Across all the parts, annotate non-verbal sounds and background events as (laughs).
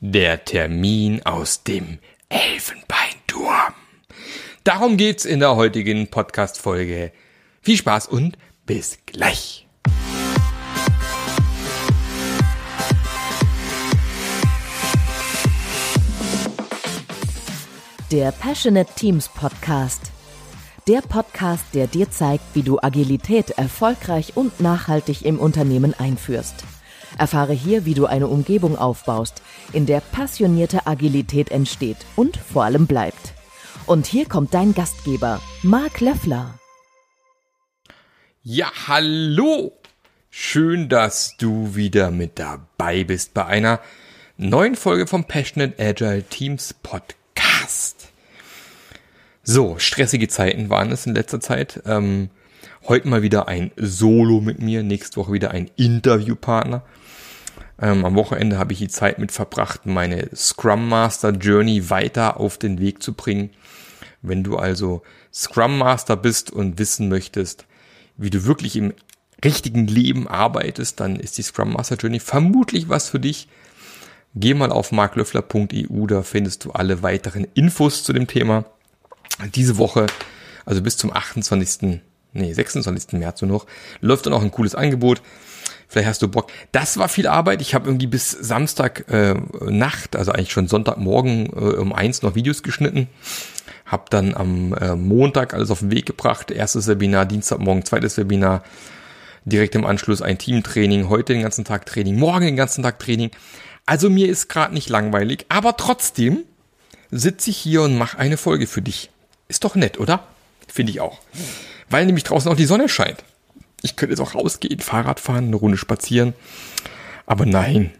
Der Termin aus dem Elfenbeinturm. Darum geht's in der heutigen Podcast-Folge. Viel Spaß und bis gleich. Der Passionate Teams Podcast. Der Podcast, der dir zeigt, wie du Agilität erfolgreich und nachhaltig im Unternehmen einführst. Erfahre hier, wie du eine Umgebung aufbaust, in der passionierte Agilität entsteht und vor allem bleibt. Und hier kommt dein Gastgeber, Marc Löffler. Ja, hallo! Schön, dass du wieder mit dabei bist bei einer neuen Folge vom Passionate Agile Teams Podcast. So, stressige Zeiten waren es in letzter Zeit. Ähm, heute mal wieder ein Solo mit mir, nächste Woche wieder ein Interviewpartner. Ähm, am Wochenende habe ich die Zeit mit verbracht, meine Scrum Master Journey weiter auf den Weg zu bringen. Wenn du also Scrum Master bist und wissen möchtest, wie du wirklich im richtigen Leben arbeitest, dann ist die Scrum Master Journey vermutlich was für dich. Geh mal auf marklöffler.eu, da findest du alle weiteren Infos zu dem Thema. Diese Woche, also bis zum 28. Nee, 26. März nur noch, läuft dann auch ein cooles Angebot. Vielleicht hast du Bock. Das war viel Arbeit. Ich habe irgendwie bis Samstag äh, Nacht, also eigentlich schon Sonntagmorgen äh, um eins noch Videos geschnitten. Hab dann am äh, Montag alles auf den Weg gebracht. Erstes Webinar, Dienstagmorgen, zweites Webinar. Direkt im Anschluss ein Teamtraining. Heute den ganzen Tag Training, morgen den ganzen Tag Training. Also mir ist gerade nicht langweilig, aber trotzdem sitze ich hier und mache eine Folge für dich. Ist doch nett, oder? Finde ich auch. Weil nämlich draußen auch die Sonne scheint. Ich könnte jetzt auch rausgehen, Fahrrad fahren, eine Runde spazieren. Aber nein,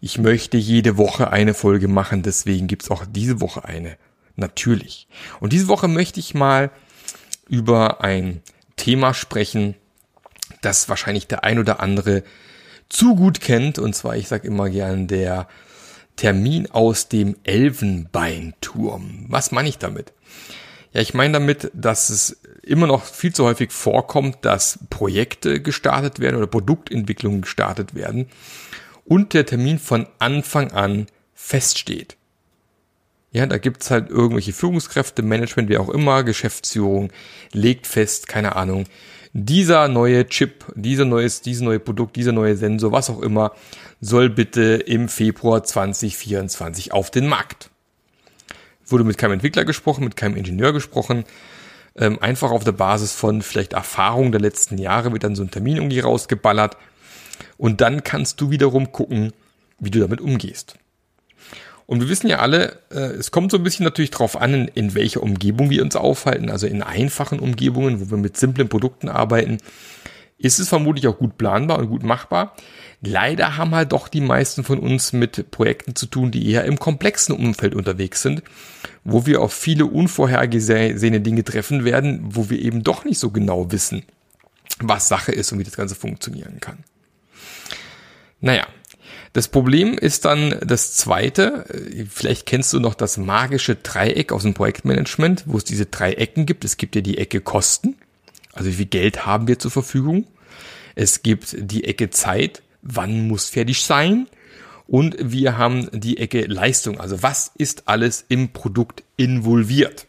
ich möchte jede Woche eine Folge machen, deswegen gibt's auch diese Woche eine. Natürlich. Und diese Woche möchte ich mal über ein Thema sprechen, das wahrscheinlich der ein oder andere zu gut kennt. Und zwar, ich sage immer gern, der Termin aus dem Elfenbeinturm. Was meine ich damit? Ja, ich meine damit, dass es immer noch viel zu häufig vorkommt, dass Projekte gestartet werden oder Produktentwicklungen gestartet werden und der Termin von Anfang an feststeht. Ja, da gibt's halt irgendwelche Führungskräfte, Management, wie auch immer, Geschäftsführung, legt fest, keine Ahnung, dieser neue Chip, dieser neues, dieses neue Produkt, dieser neue Sensor, was auch immer, soll bitte im Februar 2024 auf den Markt wurde mit keinem Entwickler gesprochen, mit keinem Ingenieur gesprochen. Ähm, einfach auf der Basis von vielleicht Erfahrung der letzten Jahre wird dann so ein Termin irgendwie rausgeballert. Und dann kannst du wiederum gucken, wie du damit umgehst. Und wir wissen ja alle, äh, es kommt so ein bisschen natürlich drauf an, in, in welcher Umgebung wir uns aufhalten. Also in einfachen Umgebungen, wo wir mit simplen Produkten arbeiten, ist es vermutlich auch gut planbar und gut machbar. Leider haben halt doch die meisten von uns mit Projekten zu tun, die eher im komplexen Umfeld unterwegs sind, wo wir auf viele unvorhergesehene Dinge treffen werden, wo wir eben doch nicht so genau wissen, was Sache ist und wie das Ganze funktionieren kann. Naja, das Problem ist dann das zweite, vielleicht kennst du noch das magische Dreieck aus dem Projektmanagement, wo es diese drei Ecken gibt. Es gibt ja die Ecke Kosten, also wie viel Geld haben wir zur Verfügung. Es gibt die Ecke Zeit, wann muss fertig sein. Und wir haben die Ecke Leistung, also was ist alles im Produkt involviert.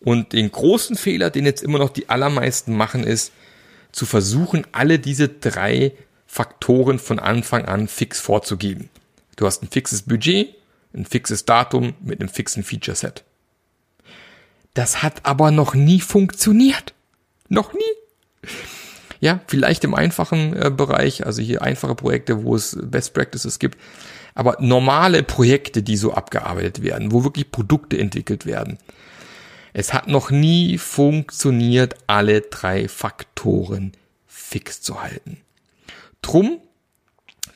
Und den großen Fehler, den jetzt immer noch die allermeisten machen, ist zu versuchen, alle diese drei Faktoren von Anfang an fix vorzugeben. Du hast ein fixes Budget, ein fixes Datum mit einem fixen Feature Set. Das hat aber noch nie funktioniert. Noch nie. Ja, vielleicht im einfachen äh, Bereich, also hier einfache Projekte, wo es Best Practices gibt. Aber normale Projekte, die so abgearbeitet werden, wo wirklich Produkte entwickelt werden. Es hat noch nie funktioniert, alle drei Faktoren fix zu halten. Drum,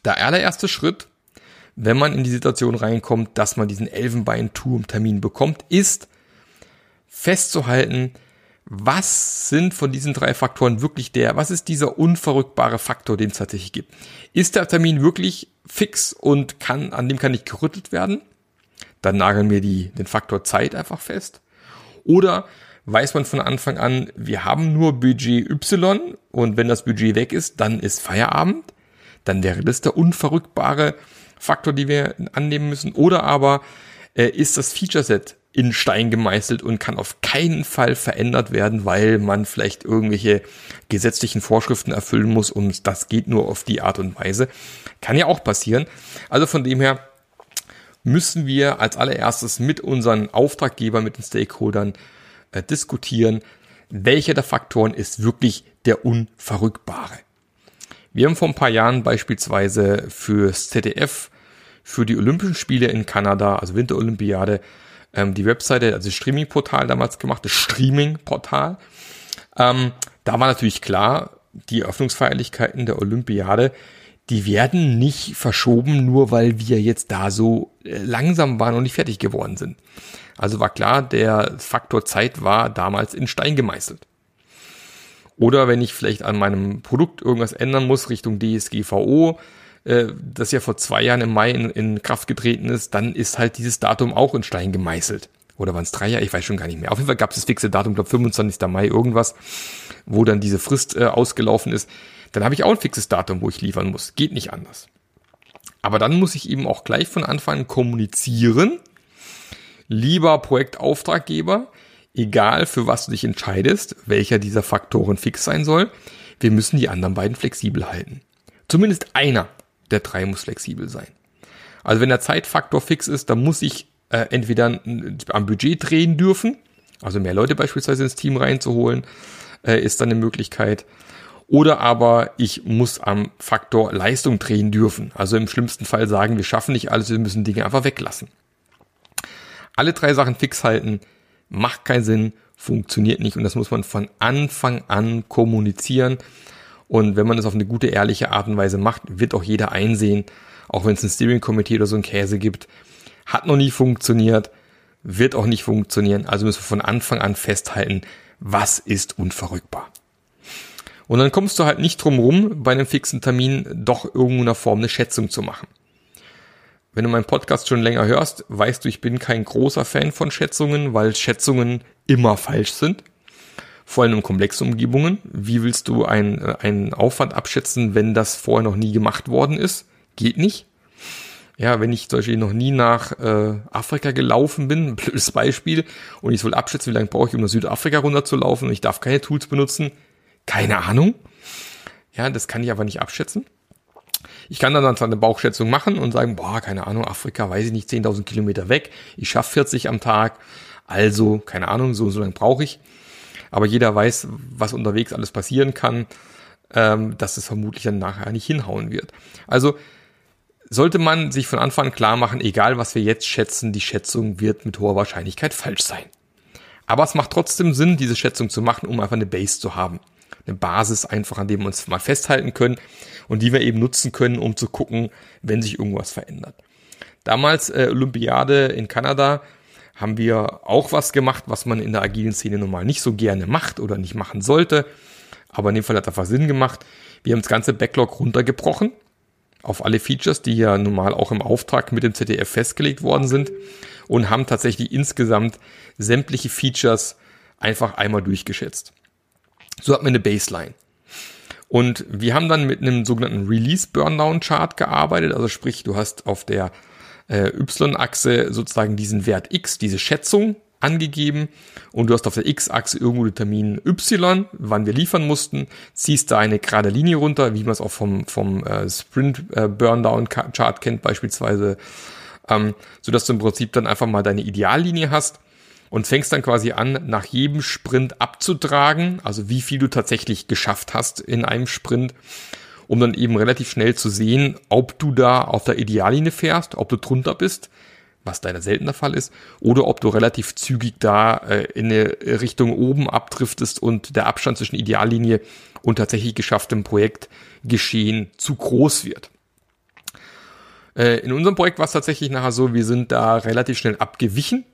der allererste Schritt, wenn man in die Situation reinkommt, dass man diesen Elfenbein-Turm-Termin bekommt, ist festzuhalten, was sind von diesen drei Faktoren wirklich der, was ist dieser unverrückbare Faktor, den es tatsächlich gibt? Ist der Termin wirklich fix und kann, an dem kann nicht gerüttelt werden? Dann nageln wir die, den Faktor Zeit einfach fest. Oder weiß man von Anfang an, wir haben nur Budget Y und wenn das Budget weg ist, dann ist Feierabend. Dann wäre das der unverrückbare Faktor, die wir annehmen müssen, oder aber äh, ist das Feature Set in Stein gemeißelt und kann auf keinen Fall verändert werden, weil man vielleicht irgendwelche gesetzlichen Vorschriften erfüllen muss und das geht nur auf die Art und Weise. Kann ja auch passieren. Also von dem her müssen wir als allererstes mit unseren Auftraggebern, mit den Stakeholdern äh, diskutieren, welcher der Faktoren ist wirklich der unverrückbare. Wir haben vor ein paar Jahren beispielsweise fürs ZDF, für die Olympischen Spiele in Kanada, also Winterolympiade, ähm, die Webseite, also Streaming-Portal damals gemacht, das Streaming-Portal. Ähm, da war natürlich klar, die Eröffnungsfeierlichkeiten der Olympiade, die werden nicht verschoben, nur weil wir jetzt da so äh, langsam waren und nicht fertig geworden sind. Also war klar, der Faktor Zeit war damals in Stein gemeißelt. Oder wenn ich vielleicht an meinem Produkt irgendwas ändern muss Richtung DSGVO, äh, das ja vor zwei Jahren im Mai in, in Kraft getreten ist, dann ist halt dieses Datum auch in Stein gemeißelt. Oder waren es drei Jahre? Ich weiß schon gar nicht mehr. Auf jeden Fall gab es das fixe Datum, glaube 25. Mai irgendwas, wo dann diese Frist äh, ausgelaufen ist. Dann habe ich auch ein fixes Datum, wo ich liefern muss. Geht nicht anders. Aber dann muss ich eben auch gleich von Anfang an kommunizieren. Lieber Projektauftraggeber, egal für was du dich entscheidest, welcher dieser Faktoren fix sein soll, wir müssen die anderen beiden flexibel halten. Zumindest einer der drei muss flexibel sein. Also wenn der Zeitfaktor fix ist, dann muss ich äh, entweder am Budget drehen dürfen, also mehr Leute beispielsweise ins Team reinzuholen, äh, ist dann eine Möglichkeit. Oder aber ich muss am Faktor Leistung drehen dürfen. Also im schlimmsten Fall sagen, wir schaffen nicht alles, wir müssen Dinge einfach weglassen. Alle drei Sachen fix halten, macht keinen Sinn, funktioniert nicht und das muss man von Anfang an kommunizieren. Und wenn man das auf eine gute, ehrliche Art und Weise macht, wird auch jeder einsehen, auch wenn es ein Steering Committee oder so ein Käse gibt, hat noch nie funktioniert, wird auch nicht funktionieren. Also müssen wir von Anfang an festhalten, was ist unverrückbar. Und dann kommst du halt nicht drum rum, bei einem fixen Termin doch irgendeiner Form eine Schätzung zu machen. Wenn du meinen Podcast schon länger hörst, weißt du, ich bin kein großer Fan von Schätzungen, weil Schätzungen immer falsch sind vor allem in komplexen Umgebungen. Wie willst du einen, äh, einen Aufwand abschätzen, wenn das vorher noch nie gemacht worden ist? Geht nicht. Ja, wenn ich zum Beispiel noch nie nach äh, Afrika gelaufen bin, (laughs) blödes Beispiel, und ich soll abschätzen, wie lange brauche ich, um nach Südafrika runterzulaufen und ich darf keine Tools benutzen, keine Ahnung. Ja, das kann ich aber nicht abschätzen. Ich kann dann zwar eine Bauchschätzung machen und sagen, boah, keine Ahnung, Afrika, weiß ich nicht, 10.000 Kilometer weg, ich schaffe 40 am Tag, also, keine Ahnung, so, so lange brauche ich aber jeder weiß, was unterwegs alles passieren kann, ähm, dass es vermutlich dann nachher nicht hinhauen wird. Also sollte man sich von Anfang an klar machen, egal was wir jetzt schätzen, die Schätzung wird mit hoher Wahrscheinlichkeit falsch sein. Aber es macht trotzdem Sinn, diese Schätzung zu machen, um einfach eine Base zu haben. Eine Basis einfach, an dem wir uns mal festhalten können und die wir eben nutzen können, um zu gucken, wenn sich irgendwas verändert. Damals äh, Olympiade in Kanada haben wir auch was gemacht, was man in der agilen Szene normal nicht so gerne macht oder nicht machen sollte. Aber in dem Fall hat das einfach Sinn gemacht. Wir haben das ganze Backlog runtergebrochen auf alle Features, die ja normal auch im Auftrag mit dem ZDF festgelegt worden sind und haben tatsächlich insgesamt sämtliche Features einfach einmal durchgeschätzt. So hat man eine Baseline. Und wir haben dann mit einem sogenannten Release Burndown Chart gearbeitet. Also sprich, du hast auf der äh, Y-Achse sozusagen diesen Wert X, diese Schätzung angegeben. Und du hast auf der X-Achse irgendwo den Termin Y, wann wir liefern mussten, ziehst da eine gerade Linie runter, wie man es auch vom, vom äh, Sprint äh, Burndown Chart kennt beispielsweise, ähm, so dass du im Prinzip dann einfach mal deine Ideallinie hast und fängst dann quasi an, nach jedem Sprint abzutragen, also wie viel du tatsächlich geschafft hast in einem Sprint um dann eben relativ schnell zu sehen, ob du da auf der Ideallinie fährst, ob du drunter bist, was leider selten der Fall ist, oder ob du relativ zügig da äh, in eine Richtung oben abdriftest und der Abstand zwischen Ideallinie und tatsächlich geschafftem Projektgeschehen zu groß wird. Äh, in unserem Projekt war es tatsächlich nachher so, wir sind da relativ schnell abgewichen.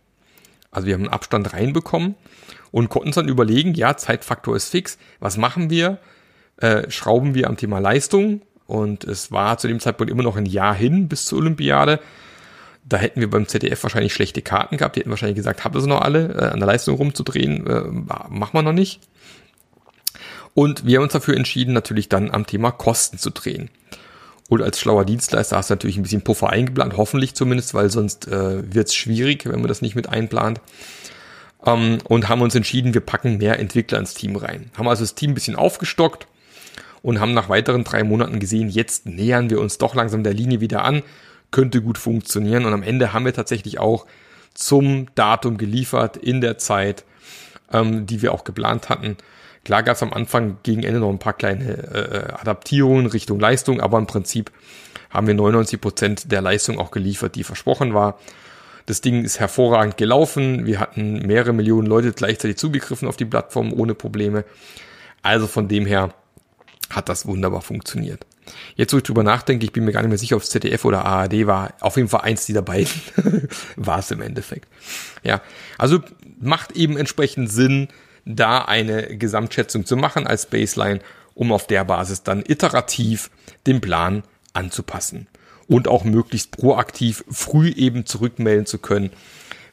Also wir haben einen Abstand reinbekommen und konnten uns dann überlegen, ja, Zeitfaktor ist fix, was machen wir? Äh, schrauben wir am Thema Leistung. Und es war zu dem Zeitpunkt immer noch ein Jahr hin bis zur Olympiade. Da hätten wir beim ZDF wahrscheinlich schlechte Karten gehabt. Die hätten wahrscheinlich gesagt, habt ihr sie noch alle, äh, an der Leistung rumzudrehen? Äh, machen wir noch nicht. Und wir haben uns dafür entschieden, natürlich dann am Thema Kosten zu drehen. Und als schlauer Dienstleister hast du natürlich ein bisschen Puffer eingeplant, hoffentlich zumindest, weil sonst äh, wird es schwierig, wenn man das nicht mit einplant. Ähm, und haben uns entschieden, wir packen mehr Entwickler ins Team rein. Haben also das Team ein bisschen aufgestockt und haben nach weiteren drei Monaten gesehen, jetzt nähern wir uns doch langsam der Linie wieder an, könnte gut funktionieren. Und am Ende haben wir tatsächlich auch zum Datum geliefert in der Zeit, ähm, die wir auch geplant hatten. Klar gab es am Anfang gegen Ende noch ein paar kleine äh, Adaptierungen Richtung Leistung, aber im Prinzip haben wir 99 Prozent der Leistung auch geliefert, die versprochen war. Das Ding ist hervorragend gelaufen. Wir hatten mehrere Millionen Leute gleichzeitig zugegriffen auf die Plattform ohne Probleme. Also von dem her hat das wunderbar funktioniert. Jetzt, wo ich drüber nachdenke, ich bin mir gar nicht mehr sicher, ob es ZDF oder ARD war. Auf jeden Fall eins dieser beiden (laughs) war es im Endeffekt. Ja, also macht eben entsprechend Sinn, da eine Gesamtschätzung zu machen als Baseline, um auf der Basis dann iterativ den Plan anzupassen und auch möglichst proaktiv früh eben zurückmelden zu können,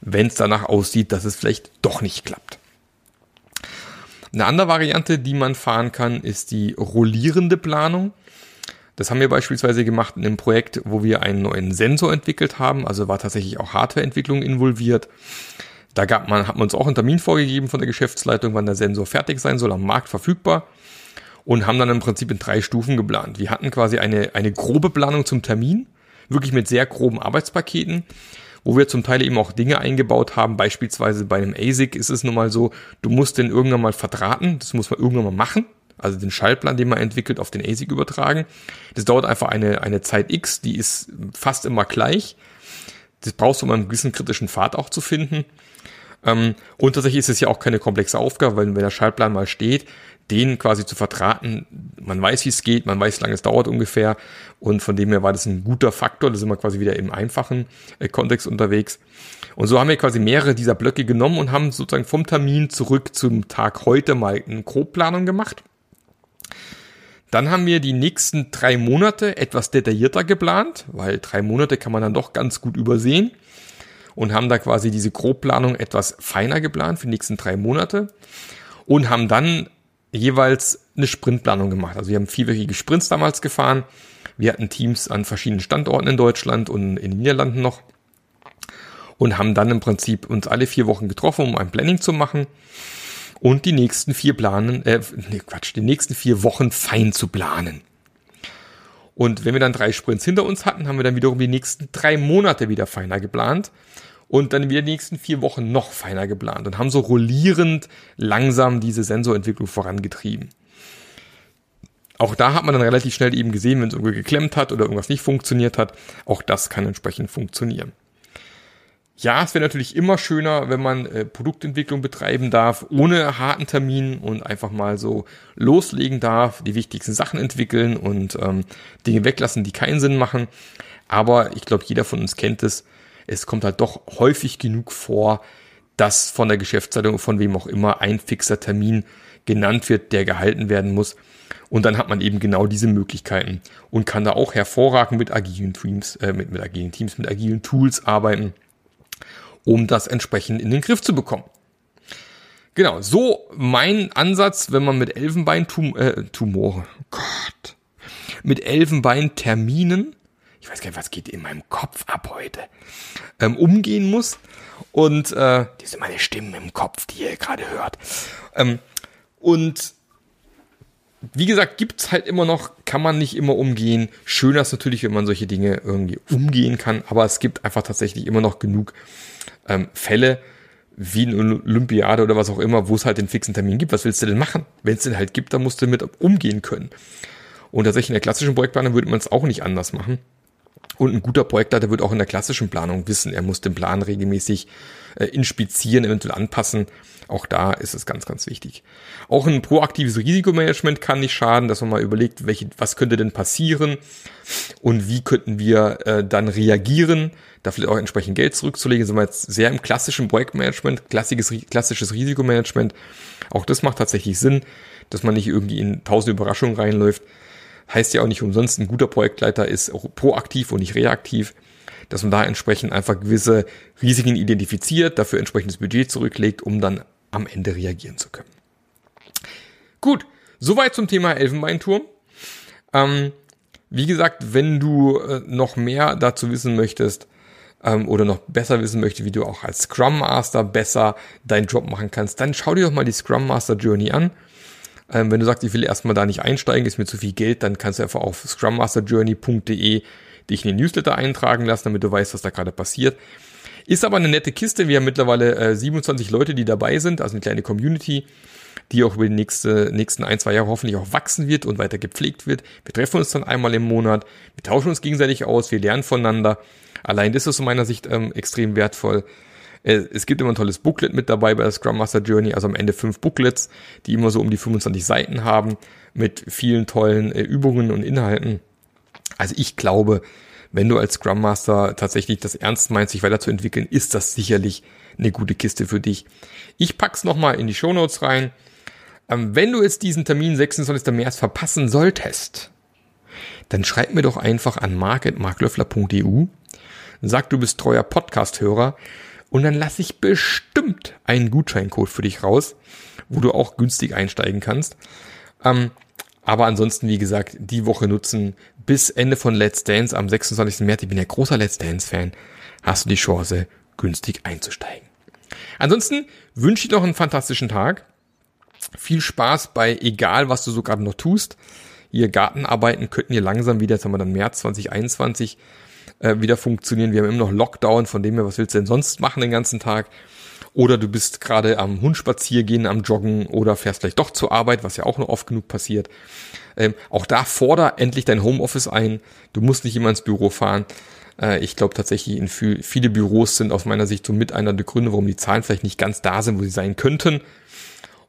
wenn es danach aussieht, dass es vielleicht doch nicht klappt. Eine andere Variante, die man fahren kann, ist die rollierende Planung. Das haben wir beispielsweise gemacht in einem Projekt, wo wir einen neuen Sensor entwickelt haben, also war tatsächlich auch Hardwareentwicklung involviert. Da gab man, hat man uns auch einen Termin vorgegeben von der Geschäftsleitung, wann der Sensor fertig sein soll, am Markt verfügbar und haben dann im Prinzip in drei Stufen geplant. Wir hatten quasi eine, eine grobe Planung zum Termin, wirklich mit sehr groben Arbeitspaketen, wo wir zum Teil eben auch Dinge eingebaut haben. Beispielsweise bei einem ASIC ist es nun mal so, du musst den irgendwann mal verdrahten, das muss man irgendwann mal machen. Also den Schaltplan, den man entwickelt, auf den ASIC übertragen. Das dauert einfach eine, eine Zeit X, die ist fast immer gleich. Das brauchst du, um einen gewissen kritischen Pfad auch zu finden. Ähm, und tatsächlich ist es ja auch keine komplexe Aufgabe, weil wenn der Schaltplan mal steht, den quasi zu vertraten, man weiß, wie es geht, man weiß, wie lange es dauert ungefähr. Und von dem her war das ein guter Faktor. Da sind wir quasi wieder im einfachen äh, Kontext unterwegs. Und so haben wir quasi mehrere dieser Blöcke genommen und haben sozusagen vom Termin zurück zum Tag heute mal eine Grobplanung gemacht. Dann haben wir die nächsten drei Monate etwas detaillierter geplant, weil drei Monate kann man dann doch ganz gut übersehen und haben da quasi diese Grobplanung etwas feiner geplant für die nächsten drei Monate und haben dann jeweils eine Sprintplanung gemacht. Also wir haben vierwöchige Sprints damals gefahren. Wir hatten Teams an verschiedenen Standorten in Deutschland und in den Niederlanden noch und haben dann im Prinzip uns alle vier Wochen getroffen, um ein Planning zu machen und die nächsten vier planen, äh, nee, Quatsch, die nächsten vier Wochen fein zu planen. Und wenn wir dann drei Sprints hinter uns hatten, haben wir dann wiederum die nächsten drei Monate wieder feiner geplant und dann wieder die nächsten vier Wochen noch feiner geplant und haben so rollierend langsam diese Sensorentwicklung vorangetrieben. Auch da hat man dann relativ schnell eben gesehen, wenn es irgendwie geklemmt hat oder irgendwas nicht funktioniert hat, auch das kann entsprechend funktionieren. Ja, es wäre natürlich immer schöner, wenn man äh, Produktentwicklung betreiben darf, ohne harten Termin und einfach mal so loslegen darf, die wichtigsten Sachen entwickeln und ähm, Dinge weglassen, die keinen Sinn machen. Aber ich glaube, jeder von uns kennt es es kommt halt doch häufig genug vor, dass von der Geschäftsleitung, von wem auch immer, ein fixer Termin genannt wird, der gehalten werden muss. Und dann hat man eben genau diese Möglichkeiten und kann da auch hervorragend mit agilen Teams, äh, mit, mit agilen Teams, mit agilen Tools arbeiten, um das entsprechend in den Griff zu bekommen. Genau, so mein Ansatz, wenn man mit Elfenbein-Tumore, äh, Tumore, Gott, mit Elfenbein-Terminen ich weiß gar nicht, was geht in meinem Kopf ab heute, ähm, umgehen muss. Und äh, die sind meine Stimmen im Kopf, die ihr gerade hört. Ähm, und wie gesagt, gibt's halt immer noch, kann man nicht immer umgehen. Schöner ist natürlich, wenn man solche Dinge irgendwie umgehen kann, aber es gibt einfach tatsächlich immer noch genug ähm, Fälle, wie eine Olympiade oder was auch immer, wo es halt den fixen Termin gibt. Was willst du denn machen? Wenn es den halt gibt, dann musst du mit umgehen können. Und tatsächlich in der klassischen Projektplanung würde man es auch nicht anders machen. Und ein guter Projektleiter wird auch in der klassischen Planung wissen, er muss den Plan regelmäßig äh, inspizieren, eventuell anpassen. Auch da ist es ganz, ganz wichtig. Auch ein proaktives Risikomanagement kann nicht schaden, dass man mal überlegt, welche, was könnte denn passieren und wie könnten wir äh, dann reagieren, da vielleicht auch entsprechend Geld zurückzulegen. Sind wir jetzt sehr im klassischen Projektmanagement, klassisches, klassisches Risikomanagement. Auch das macht tatsächlich Sinn, dass man nicht irgendwie in tausend Überraschungen reinläuft, heißt ja auch nicht umsonst, ein guter Projektleiter ist proaktiv und nicht reaktiv, dass man da entsprechend einfach gewisse Risiken identifiziert, dafür entsprechendes Budget zurücklegt, um dann am Ende reagieren zu können. Gut, soweit zum Thema Elfenbeinturm. Ähm, Wie gesagt, wenn du äh, noch mehr dazu wissen möchtest ähm, oder noch besser wissen möchtest, wie du auch als Scrum Master besser deinen Job machen kannst, dann schau dir doch mal die Scrum Master Journey an. Ähm, wenn du sagst, ich will erstmal da nicht einsteigen, ist mir zu viel Geld, dann kannst du einfach auf scrummasterjourney.de dich in den Newsletter eintragen lassen, damit du weißt, was da gerade passiert. Ist aber eine nette Kiste. Wir haben mittlerweile äh, 27 Leute, die dabei sind, also eine kleine Community, die auch über die nächste, nächsten ein, zwei Jahre hoffentlich auch wachsen wird und weiter gepflegt wird. Wir treffen uns dann einmal im Monat, wir tauschen uns gegenseitig aus, wir lernen voneinander. Allein das ist aus meiner Sicht ähm, extrem wertvoll. Äh, es gibt immer ein tolles Booklet mit dabei bei der Scrum Master Journey, also am Ende fünf Booklets, die immer so um die 25 Seiten haben, mit vielen tollen äh, Übungen und Inhalten. Also ich glaube, wenn du als Scrum Master tatsächlich das ernst meinst, sich weiterzuentwickeln, ist das sicherlich eine gute Kiste für dich. Ich pack's nochmal in die Show Notes rein. Ähm, wenn du jetzt diesen Termin 26. März verpassen solltest, dann schreib mir doch einfach an mark.marklöffler.eu, sag du bist treuer Podcast-Hörer und dann lasse ich bestimmt einen Gutscheincode für dich raus, wo du auch günstig einsteigen kannst. Ähm, aber ansonsten, wie gesagt, die Woche nutzen bis Ende von Let's Dance am 26. März. Ich bin ja großer Let's Dance-Fan. Hast du die Chance, günstig einzusteigen. Ansonsten wünsche ich noch einen fantastischen Tag. Viel Spaß bei egal, was du so gerade noch tust. Ihr Gartenarbeiten könnten hier langsam wieder, jetzt haben wir dann März 2021, äh, wieder funktionieren. Wir haben immer noch Lockdown, von dem her, was willst du denn sonst machen den ganzen Tag? Oder du bist gerade am Hund spazieren am Joggen oder fährst vielleicht doch zur Arbeit, was ja auch noch oft genug passiert. Ähm, auch da forder endlich dein Homeoffice ein. Du musst nicht immer ins Büro fahren. Äh, ich glaube tatsächlich, in viel, viele Büros sind aus meiner Sicht so mit einer der Gründe, warum die Zahlen vielleicht nicht ganz da sind, wo sie sein könnten.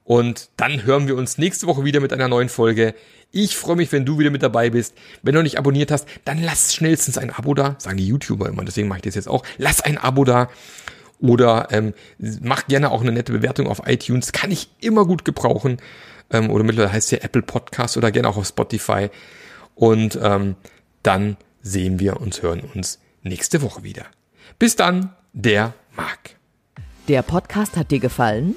Und dann hören wir uns nächste Woche wieder mit einer neuen Folge. Ich freue mich, wenn du wieder mit dabei bist. Wenn du noch nicht abonniert hast, dann lass schnellstens ein Abo da. Sagen die YouTuber immer, deswegen mache ich das jetzt auch. Lass ein Abo da. Oder ähm, mach gerne auch eine nette Bewertung auf iTunes. Kann ich immer gut gebrauchen. Ähm, oder mittlerweile heißt es ja Apple Podcast oder gerne auch auf Spotify. Und ähm, dann sehen wir und hören uns nächste Woche wieder. Bis dann, der Marc. Der Podcast hat dir gefallen?